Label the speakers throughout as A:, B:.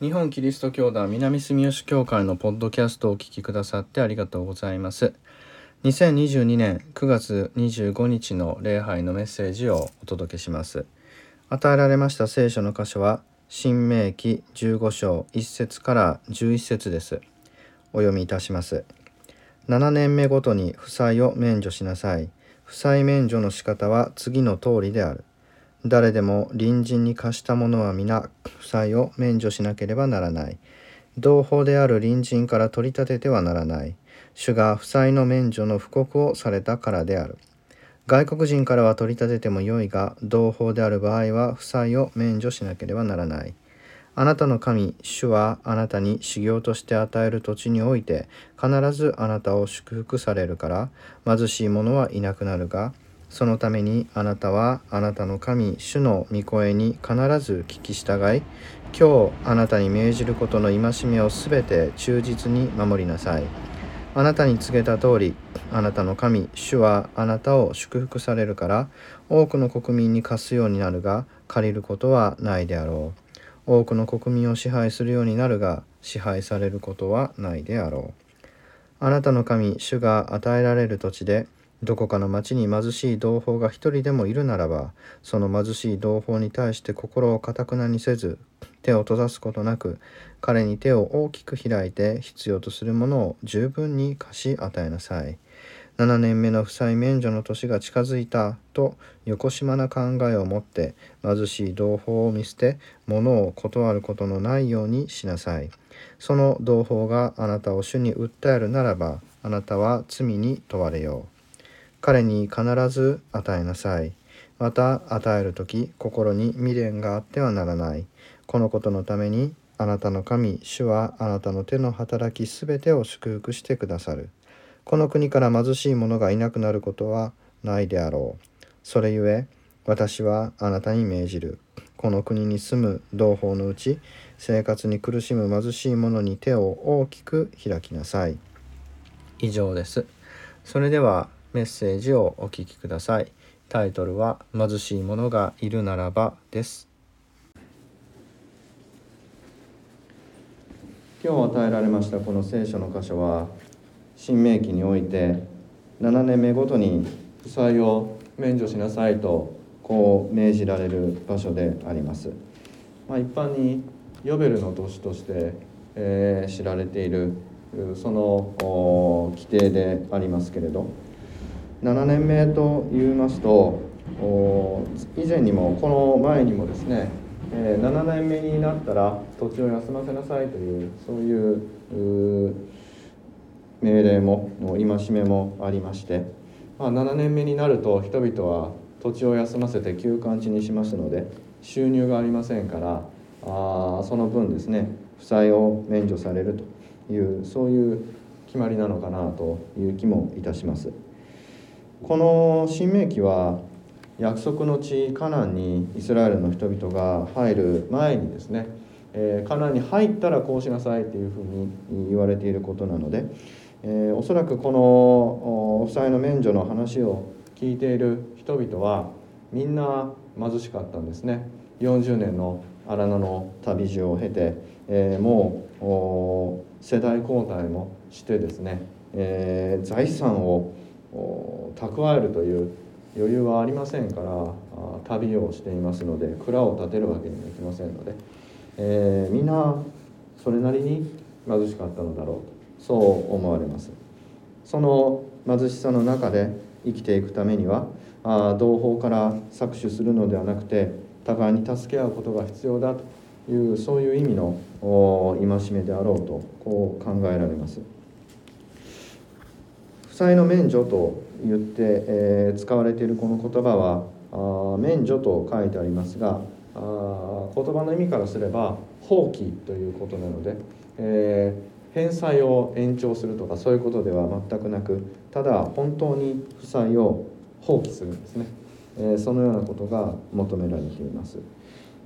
A: 日本キリスト教団南住吉教会のポッドキャストをお聞きくださってありがとうございます。2022年9月25日の礼拝のメッセージをお届けします。与えられました聖書の箇所は、新明記15章1節から11節です。お読みいたします。7年目ごとに負債を免除しなさい。負債免除の仕方は次の通りである。誰でも隣人に貸したものは皆負債を免除しなければならない。同胞である隣人から取り立ててはならない。主が負債の免除の布告をされたからである。外国人からは取り立ててもよいが、同胞である場合は負債を免除しなければならない。あなたの神、主はあなたに修行として与える土地において、必ずあなたを祝福されるから、貧しい者はいなくなるが、そのためにあなたはあなたの神主の御声に必ず聞き従い今日あなたに命じることの戒めをすべて忠実に守りなさい。あなたに告げた通りあなたの神主はあなたを祝福されるから多くの国民に貸すようになるが借りることはないであろう。多くの国民を支配するようになるが支配されることはないであろう。あなたの神主が与えられる土地でどこかの町に貧しい同胞が一人でもいるならば、その貧しい同胞に対して心をかたくなにせず、手を閉ざすことなく、彼に手を大きく開いて必要とするものを十分に貸し与えなさい。7年目の負債免除の年が近づいたと、よこしまな考えを持って、貧しい同胞を見捨て、物を断ることのないようにしなさい。その同胞があなたを主に訴えるならば、あなたは罪に問われよう。彼に必ず与えなさい。また与える時心に未練があってはならない。このことのためにあなたの神主はあなたの手の働きすべてを祝福してくださる。この国から貧しい者がいなくなることはないであろう。それゆえ私はあなたに命じる。この国に住む同胞のうち生活に苦しむ貧しい者に手を大きく開きなさい。以上です。それではメッセージをお聞きください。タイトルは貧しい者がいるならばです。今日与えられましたこの聖書の箇所は新明記において7年目ごとに負債を免除しなさいとこう命じられる場所であります。まあ、一般にヨベルの年として、えー、知られているその規定でありますけれど7年目と言いますと以前にもこの前にもですね、え7年目になったら土地を休ませなさいというそういう命令も戒めもありまして、ま、7年目になると人々は土地を休ませて休館地にしますので収入がありませんからあその分ですね負債を免除されるというそういう決まりなのかなという気もいたします。この新明記は約束の地カナンにイスラエルの人々が入る前にですね、えー、カナンに入ったらこうしなさいというふうに言われていることなので、えー、おそらくこのお負債の免除の話を聞いている人々はみんな貧しかったんですね。40年の荒野の旅路を経て、えー、もう世代交代もしてですね、えー、財産を蓄えるという余裕はありませんから旅をしていますので蔵を建てるわけにもいきませんので、えー、みんなそれなりに貧しかったのだろうとそう思われますその貧しさの中で生きていくためにはあ同胞から搾取するのではなくて互いに助け合うことが必要だというそういう意味の戒めであろうとこう考えられます。債の免除と言って、えー、使われているこの言葉はあ免除と書いてありますがあ言葉の意味からすれば放棄ということなので、えー、返済を延長するとかそういうことでは全くなくただ本当に負債を放棄するんですね、えー、そのようなことが求められています。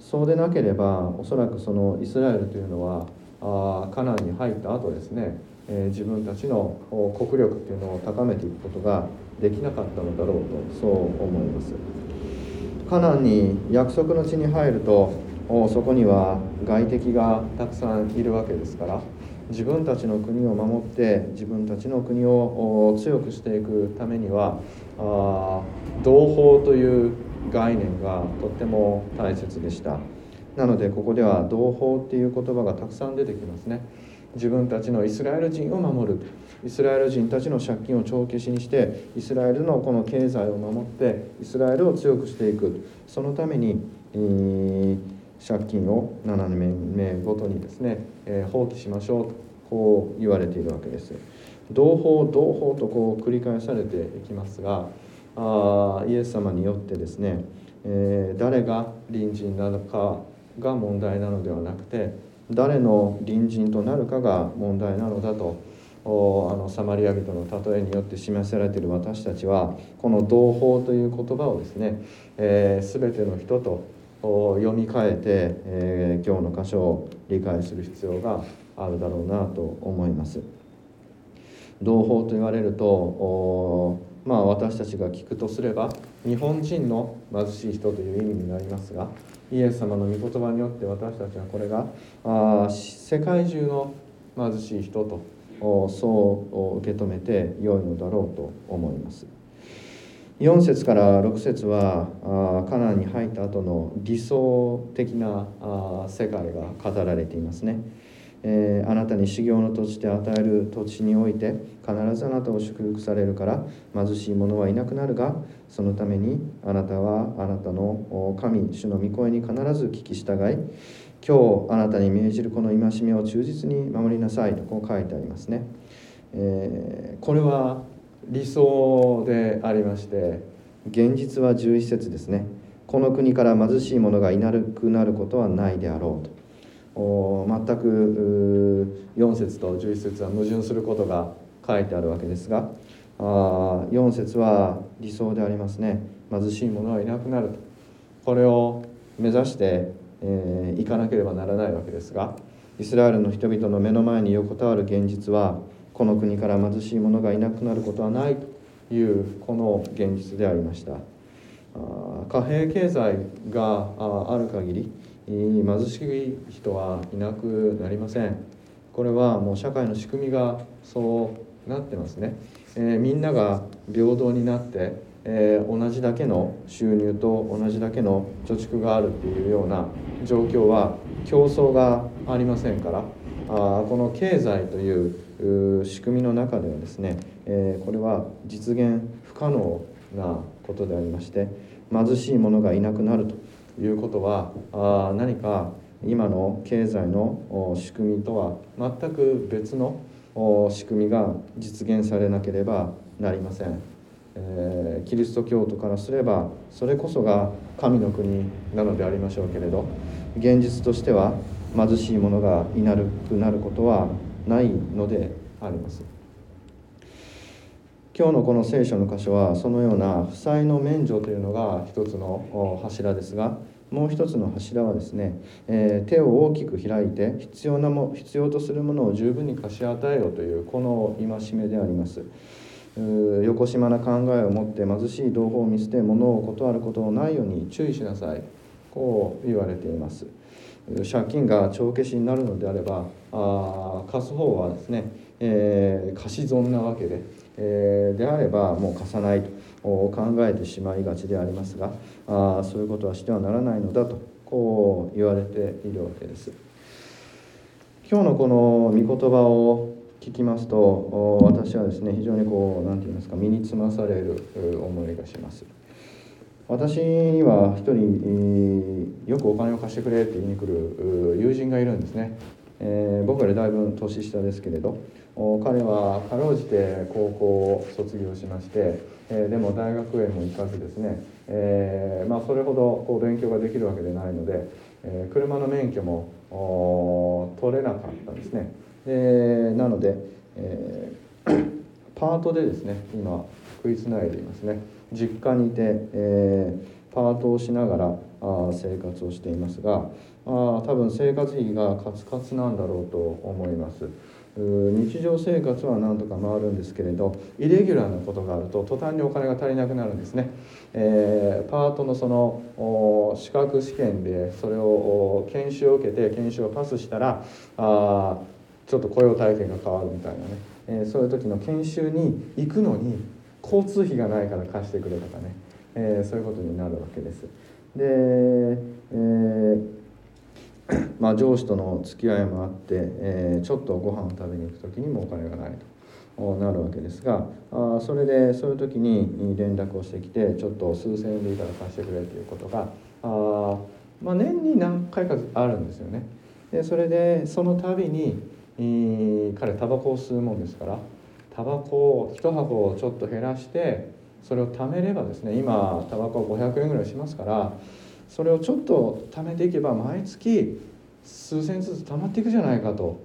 A: そうでなければおそらくそのイスラエルというのはあカナンに入った後ですねえ自分たちの国力っていうのを高めていくことができなかったのだろうとそう思います。カナンに約束の地に入るとそこには外敵がたくさんいるわけですから自分たちの国を守って自分たちの国を強くしていくためにはあ同胞という概念がとっても大切でした。なのでここでは同胞っていう言葉がたくさん出てきますね。自分たちのイスラエル人を守るイスラエル人たちの借金を帳消しにしてイスラエルのこの経済を守ってイスラエルを強くしていくそのために、えー、借金を7年目ごとにですね、えー、放棄しましょうとこう言われているわけです。同胞同胞とこう繰り返されていきますがあイエス様によってですね、えー、誰が隣人なのかが問題なのではなくて誰の隣人となるかが問題なのだとあのサマリア人の例えによって示されている私たちはこの「同胞」という言葉をですね、えー、全ての人と読み替えて、えー、今日の箇所を理解する必要があるだろうなと思います。同胞と言われるとまあ私たちが聞くとすれば日本人の貧しい人という意味になりますがイエス様の御言葉によって私たちはこれがあ世界中の貧しい人とそう受け止めて良いのだろうと思います。4節から6節はカナンに入った後の理想的な世界が語られていますね。えー、あなたに修行の土地で与える土地において必ずあなたを祝福されるから貧しい者はいなくなるがそのためにあなたはあなたの神主の御声に必ず聞き従い今日あなたに命じるこの戒めを忠実に守りなさいとこう書いてありますね、えー、これは理想でありまして現実は11節ですね。この国から貧しい者がいなくなることはないであろうと。全く4節と11節は矛盾することが書いてあるわけですが4節は理想でありますね。貧しい者はいなくなると。これを目指して、えー、いかなければならないわけですがイスラエルの人々の目の前に横たわる現実はこの国から貧しい者がいなくなることはないというこの現実でありました。貨幣経済がある限り貧しい人はいなくなりません。これはもう社会の仕組みがそうなってますね、えー、みんなが平等になって、えー、同じだけの収入と同じだけの貯蓄があるっていうような状況は競争がありませんからあこの経済という仕組みの中ではですね、えー、これは実現不可能なことでありまして貧しい者がいなくなると。いうことはあ何か今の経済の仕組みとは全く別の仕組みが実現されなければなりません、えー、キリスト教徒からすればそれこそが神の国なのでありましょうけれど現実としては貧しい者がいなるくなることはないのであります。今日のこの聖書の箇所はそのような負債の免除というのが一つの柱ですがもう一つの柱はですね、えー、手を大きく開いて必要なも必要とするものを十分に貸し与えようというこの戒めであります。よこしまな考えを持って貧しい同胞を見捨て物を断ることのないように注意しなさいこう言われています借金が帳消しになるのであればあ貸す方はですね、えー、貸し損なわけで、えー、であればもう貸さないと考えてしまいがちでありますがあそういうことはしてはならないのだとこう言われているわけです。今日のこの御言葉を聞きますと私はですね非常にこう何て言いますか身につまされる思いがします。私には一人よくお金を貸してくれって言いに来る友人がいるんですね、えー、僕よりだいぶ年下ですけれど彼はかろうじて高校を卒業しまして、えでも大学へも行かずですね、えー、まあ、それほどこう勉強ができるわけでないので、え、車の免許も取れなかったんですね。でなので、え、パートでですね今食いつないでいますね実家にいて、えパートをしながらあ生活をしていますがあ多分生活費がカツカツなんだろうと思います。日常生活はなんとか回るんですけれどイレギュラーなことがあると途端にお金が足りなくなるんですね、えー、パートのその資格試験でそれを研修を受けて研修をパスしたらあちょっと雇用体験が変わるみたいなね、えー、そういう時の研修に行くのに交通費がないから貸してくれとかね、えー、そういうことになるわけです。で、えーまあ、上司との付き合いもあって、えー、ちょっとご飯を食べに行く時にもお金がないとなるわけですがあそれでそういう時に連絡をしてきてちょっと数千円でいいから貸してくれということがあ、まあ、年に何回かあるんですよね。でそれでその度に、えー、彼タバコを吸うもんですからタバコを1箱をちょっと減らしてそれを貯めればですね今タバコ500円ぐらいしますからそれをちょっと貯めていけば毎月数千ずつ貯まっていくじゃないかと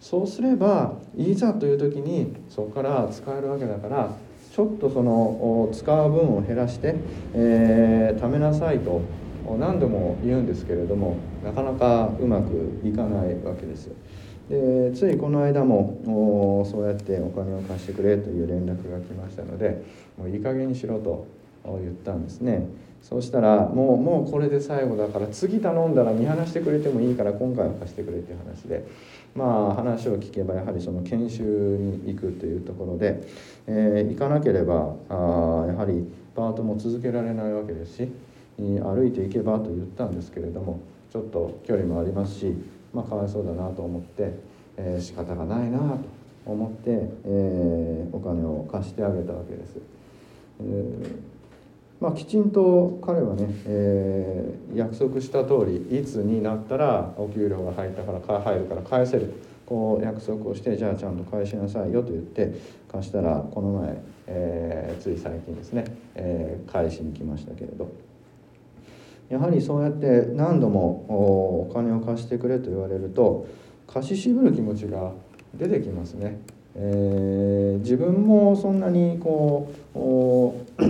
A: そうすればいざという時にそこから使えるわけだからちょっとその使う分を減らして、えー、貯めなさいと何度も言うんですけれどもなかなかうまくいかないわけです。でついこの間もそうやってお金を貸してくれという連絡が来ましたのでもういい加減にしろと言ったんですね。そうしたらもうもうこれで最後だから次頼んだら見放してくれてもいいから今回は貸してくれっていう話でまあ話を聞けばやはりその研修に行くというところで、えー、行かなければあやはりパートも続けられないわけですし歩いていけばと言ったんですけれどもちょっと距離もありますし、まあ、かわいそうだなと思って、えー、仕方がないなと思って、えー、お金を貸してあげたわけです。えーまあ、きちんと彼はね、えー、約束した通りいつになったらお給料が入ったから入るから返せるこう約束をしてじゃあちゃんと返しなさいよと言って貸したらこの前、えー、つい最近ですね、えー、返しに来ましたけれどやはりそうやって何度もお金を貸してくれと言われると貸し渋る気持ちが出てきますね。えー、自分もそんなにこう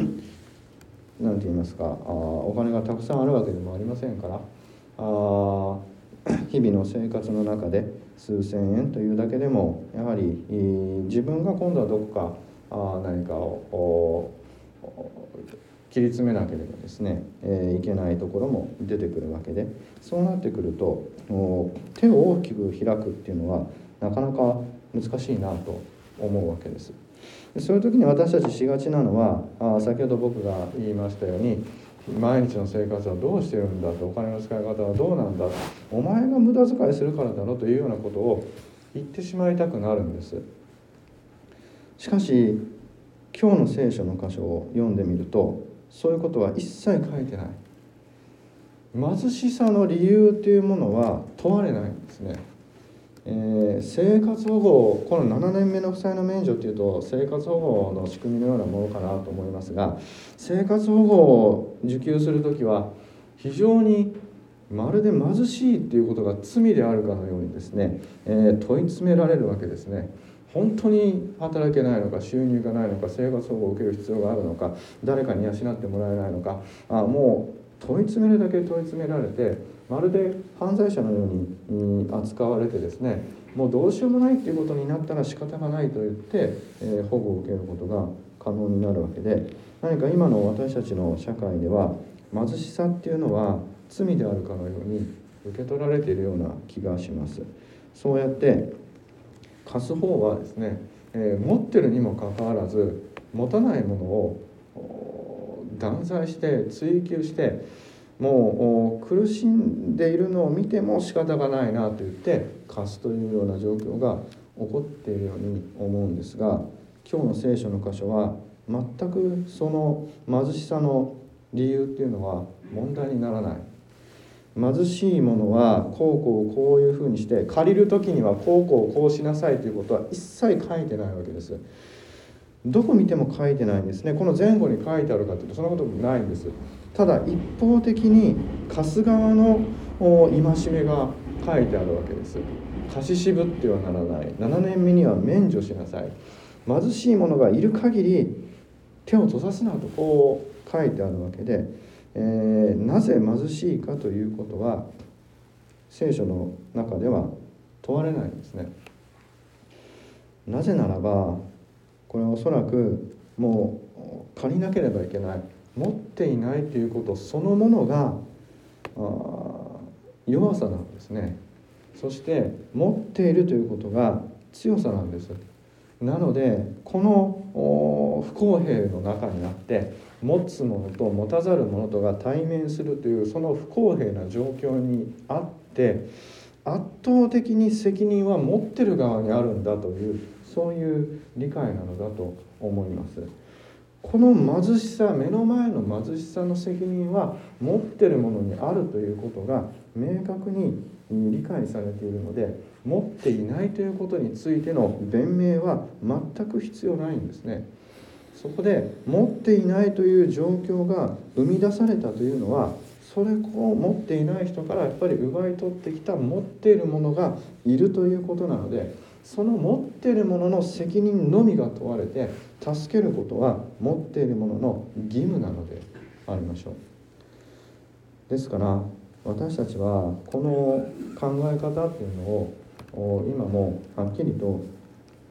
A: 何て言いますかあお金がたくさんあるわけでもありませんからあ日々の生活の中で数千円というだけでもやはり自分が今度はどこかあ何かを切り詰めなければですね、えー、いけないところも出てくるわけでそうなってくると手を大きく開くっていうのはなかなか難しいなと思うわけです。そういう時に私たちしがちなのはあ先ほど僕が言いましたように毎日の生活はどうしてるんだとお金の使い方はどうなんだお前が無駄遣いするからだろというようなことを言ってしまいたくなるんですしかし今日の聖書の箇所を読んでみるとそういうことは一切書いてない貧しさの理由というものは問われないんですねえー、生活保護この7年目の負債の免除っていうと生活保護の仕組みのようなものかなと思いますが生活保護を受給する時は非常にまるで貧しいっていうことが罪であるかのようにですね、えー、問い詰められるわけですね。本当に働けないのか収入がないのか生活保護を受ける必要があるのか誰かに養ってもらえないのかあもう問い詰めるだけ問い詰められてまるで犯罪者のように扱われてですねもうどうしようもないっていうことになったら仕方がないと言って、えー、保護を受けることが可能になるわけで何か今の私たちの社会では貧しさっていうのは罪であるかのように受け取られているような気がします。そうやって貸す方はですね、えー、持ってるにもかかわらず持たないものを断罪して追求してもう苦しんでいるのを見ても仕方がないなと言って貸すというような状況が起こっているように思うんですが今日の聖書の箇所は全くその貧しさの理由っていうのは問題にならない。貧しいものはこうこうこういうふうにして借りる時にはこうこうこうしなさいということは一切書いてないわけです。どこ見ても書いてないんですね。この前後に書いてあるかというとそんなこともないんです。ただ一方的に貸す側の戒めが書いてあるわけです。貸し渋ってはならない。7年目には免除しなさい。貧しい者がいる限り手を閉ざすなとこう書いてあるわけで、えー、なぜ貧しいかということは聖書の中では問われないんですね。なぜならばこれはおそらくもう借りなければいけない持っていないということそのものが弱さなんですね。そして持っているということが強さなんです。なのでこの不公平の中にあって持つものと持たざる者とが対面するというその不公平な状況にあって圧倒的に責任は持ってる側にあるんだというそういう理解なのだと思います。この貧しさ目の前の貧しさの責任は持ってるものにあるということが明確に理解されているので持っていないということについての弁明は全く必要ないんですね。そこで持っていないという状況が生み出されたというのはそれを持っていない人からやっぱり奪い取ってきた持っているものがいるということなのでその持っているものの責任のみが問われて助けることは持っているものの義務なのでありましょう。ですから私たちはこの考え方っていうのを今もはっきりと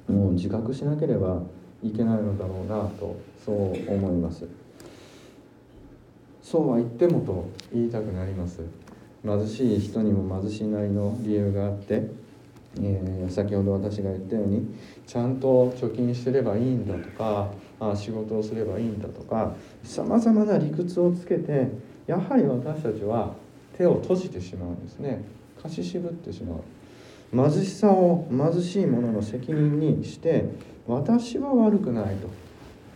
A: もう自覚しなければいけないのだろうなとそう思います。そうは言ってもと言いたくなります。貧しい人にも貧しいなりの理由があって、えー、先ほど私が言ったようにちゃんと貯金してればいいんだとかあ仕事をすればいいんだとかさまざまな理屈をつけてやはり私たちは手を閉じてしまうんですね。貸し渋ってしまう。貧しさを貧しい者の責任にして私は悪くないと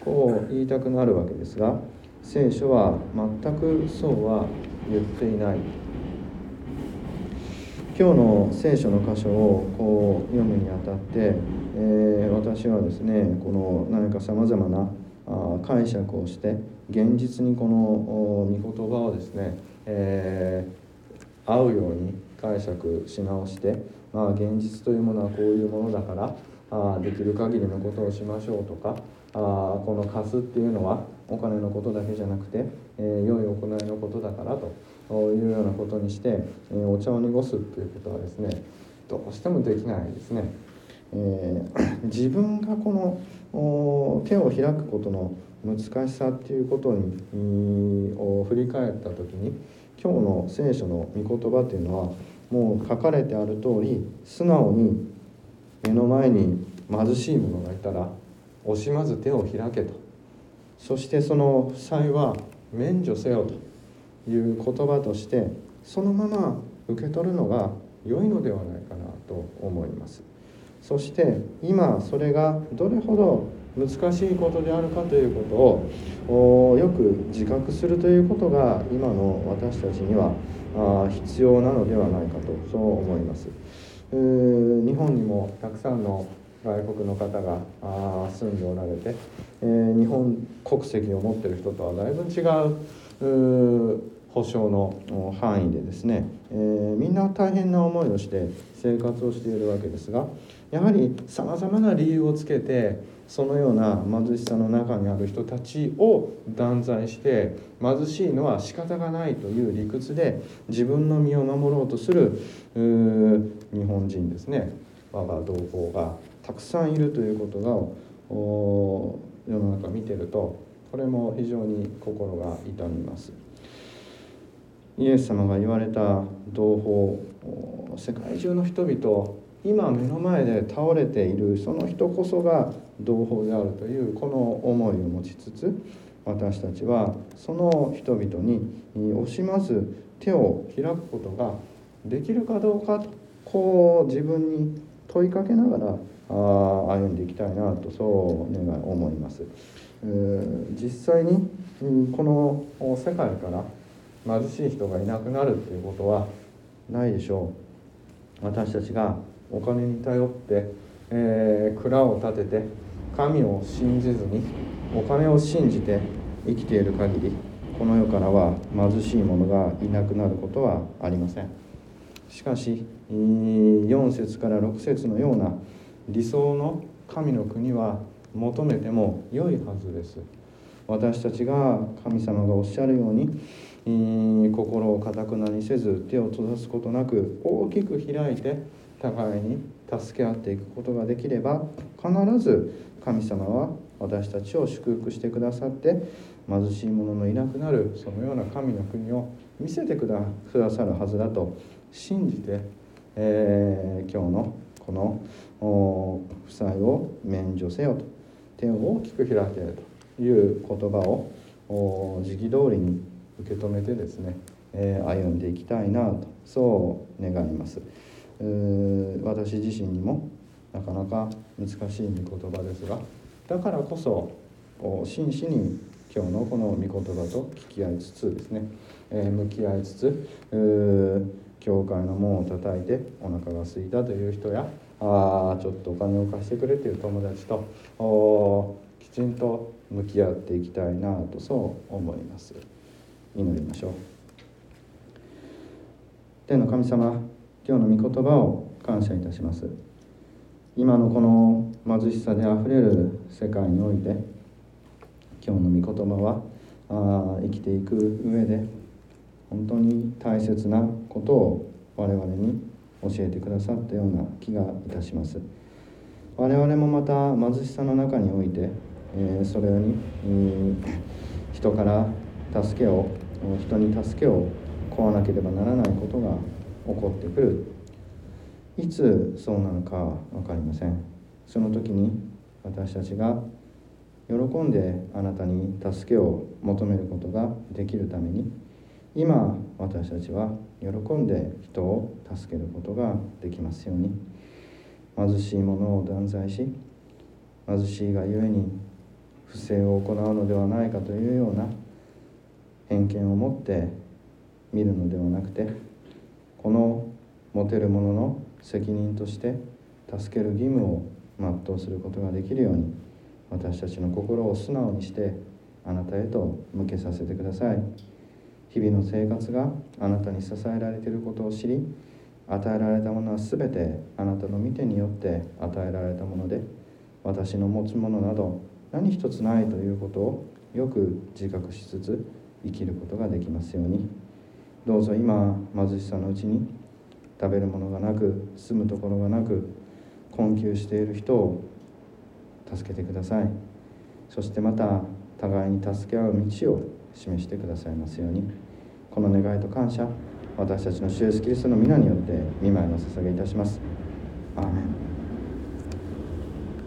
A: こう言いたくなるわけですが聖書は全くそうは言っていない。今日の聖書の箇所をこう読むにあたって、えー、私はですねこの何かさまざまな解釈をして現実にこの御言葉をですね、えー、合うように解釈し直して、まあ、現実というものはこういうものだからあできる限りのことをしましょうとかあこの貸すっていうのはお金のことだけじゃなくて、えー、良い行いのことだからというようなことにして、えー、お茶を濁すっていうことはですねどうしてもできないですね。えー、自分がこの手を開くことの難しさっていうことにを振り返った時に今日の聖書の御言葉っていうのはもう書かれてある通り素直に目の前に貧しい者がいたら惜しまず手を開けとそしてその負債は免除せよという言葉としてそのまま受け取るのが良いのではないかなと思いますそして今それがどれほど難しいことであるかということをよく自覚するということが今の私たちには必要なのではないかとそう思います。日本にもたくさんの外国の方が住んでおられて、え、日本国籍を持ってる人とはだいぶ違う保障の範囲でですね、え、みんな大変な思いをして生活をしているわけですがやはりさまざまな理由をつけてそのような貧しさの中にある人たちを断罪して貧しいのは仕方がないという理屈で自分の身を守ろうとする日本人ですね我が同胞がたくさんいるということが世の中見てるとこれも非常に心が痛みます。イエス様が言われた同胞世界中の人々今目の前で倒れているその人こそが同胞であるというこの思いを持ちつつ私たちはその人々に惜しまず手を開くことができるかどうかとこう自分に問いかけながらあ歩んでいきたいなとそう願い思います。実際にこの世界から貧しい人がいなくなるっていうことはないでしょう。私たちがお金に頼って、えー、蔵を建てて神を信じずにお金を信じて生きている限りこの世からは貧しい者がいなくなることはありませんしかし4節から6節のような理想の神の国は求めても良いはずです。私たちが神様がおっしゃるように心をかたくなにせず手を閉ざすことなく大きく開いて互いに助け合っていくことができれば必ず神様は私たちを祝福してくださって貧しい者のいなくなるそのような神の国を見せてくださるはずだと信じて、えー、今日のこの負債を免除せよと手を大きく開けという言葉を時期通りに受け止めてですね、えー、歩んでいきたいなとそう願います。私自身にもなかなか難しい御言葉ですがだからこそ真摯に今日のこの御言葉と聞き合いつつですね、えー、向き合いつつ教会の門を叩いてお腹が空いたという人やあちょっとお金を貸してくれという友達ときちんと向き合っていきたいなとそう思います。祈りましょう。天の神様今日の御言葉を感謝いたします。今のこの貧しさであふれる世界において今日の御言葉はあ生きていく上で本当に大切なことを我々に教えてくださったような気がいたします。我々もまた貧しさの中において、えー、それに、うん、人から助けを人に助けを請わなければならないことが起こってくる。いつそうなのか分かりません。その時に私たちが喜んであなたに助けを求めることができるために今私たちは喜んで人を助けることができますように。貧しい者を断罪し貧しいがゆえに不正を行うのではないかというような偏見を持って見るのではなくてこの持てる者の責任として助ける義務を全うすることができるように私たちの心を素直にしてあなたへと向けさせてください。日々の生活があなたに支えられていることを知り与えられたものは全てあなたの御手によって与えられたもので私の持つものなど何一つないということをよく自覚しつつ生きることができますように。どうぞ今貧しさのうちに食べるものがなく住むところがなく困窮している人を助けてください。そしてまた互いに助け合う道を示してくださいますように。この願いと感謝私たちの主イエスキリストの皆によって見舞いの捧げいたします。アーメン。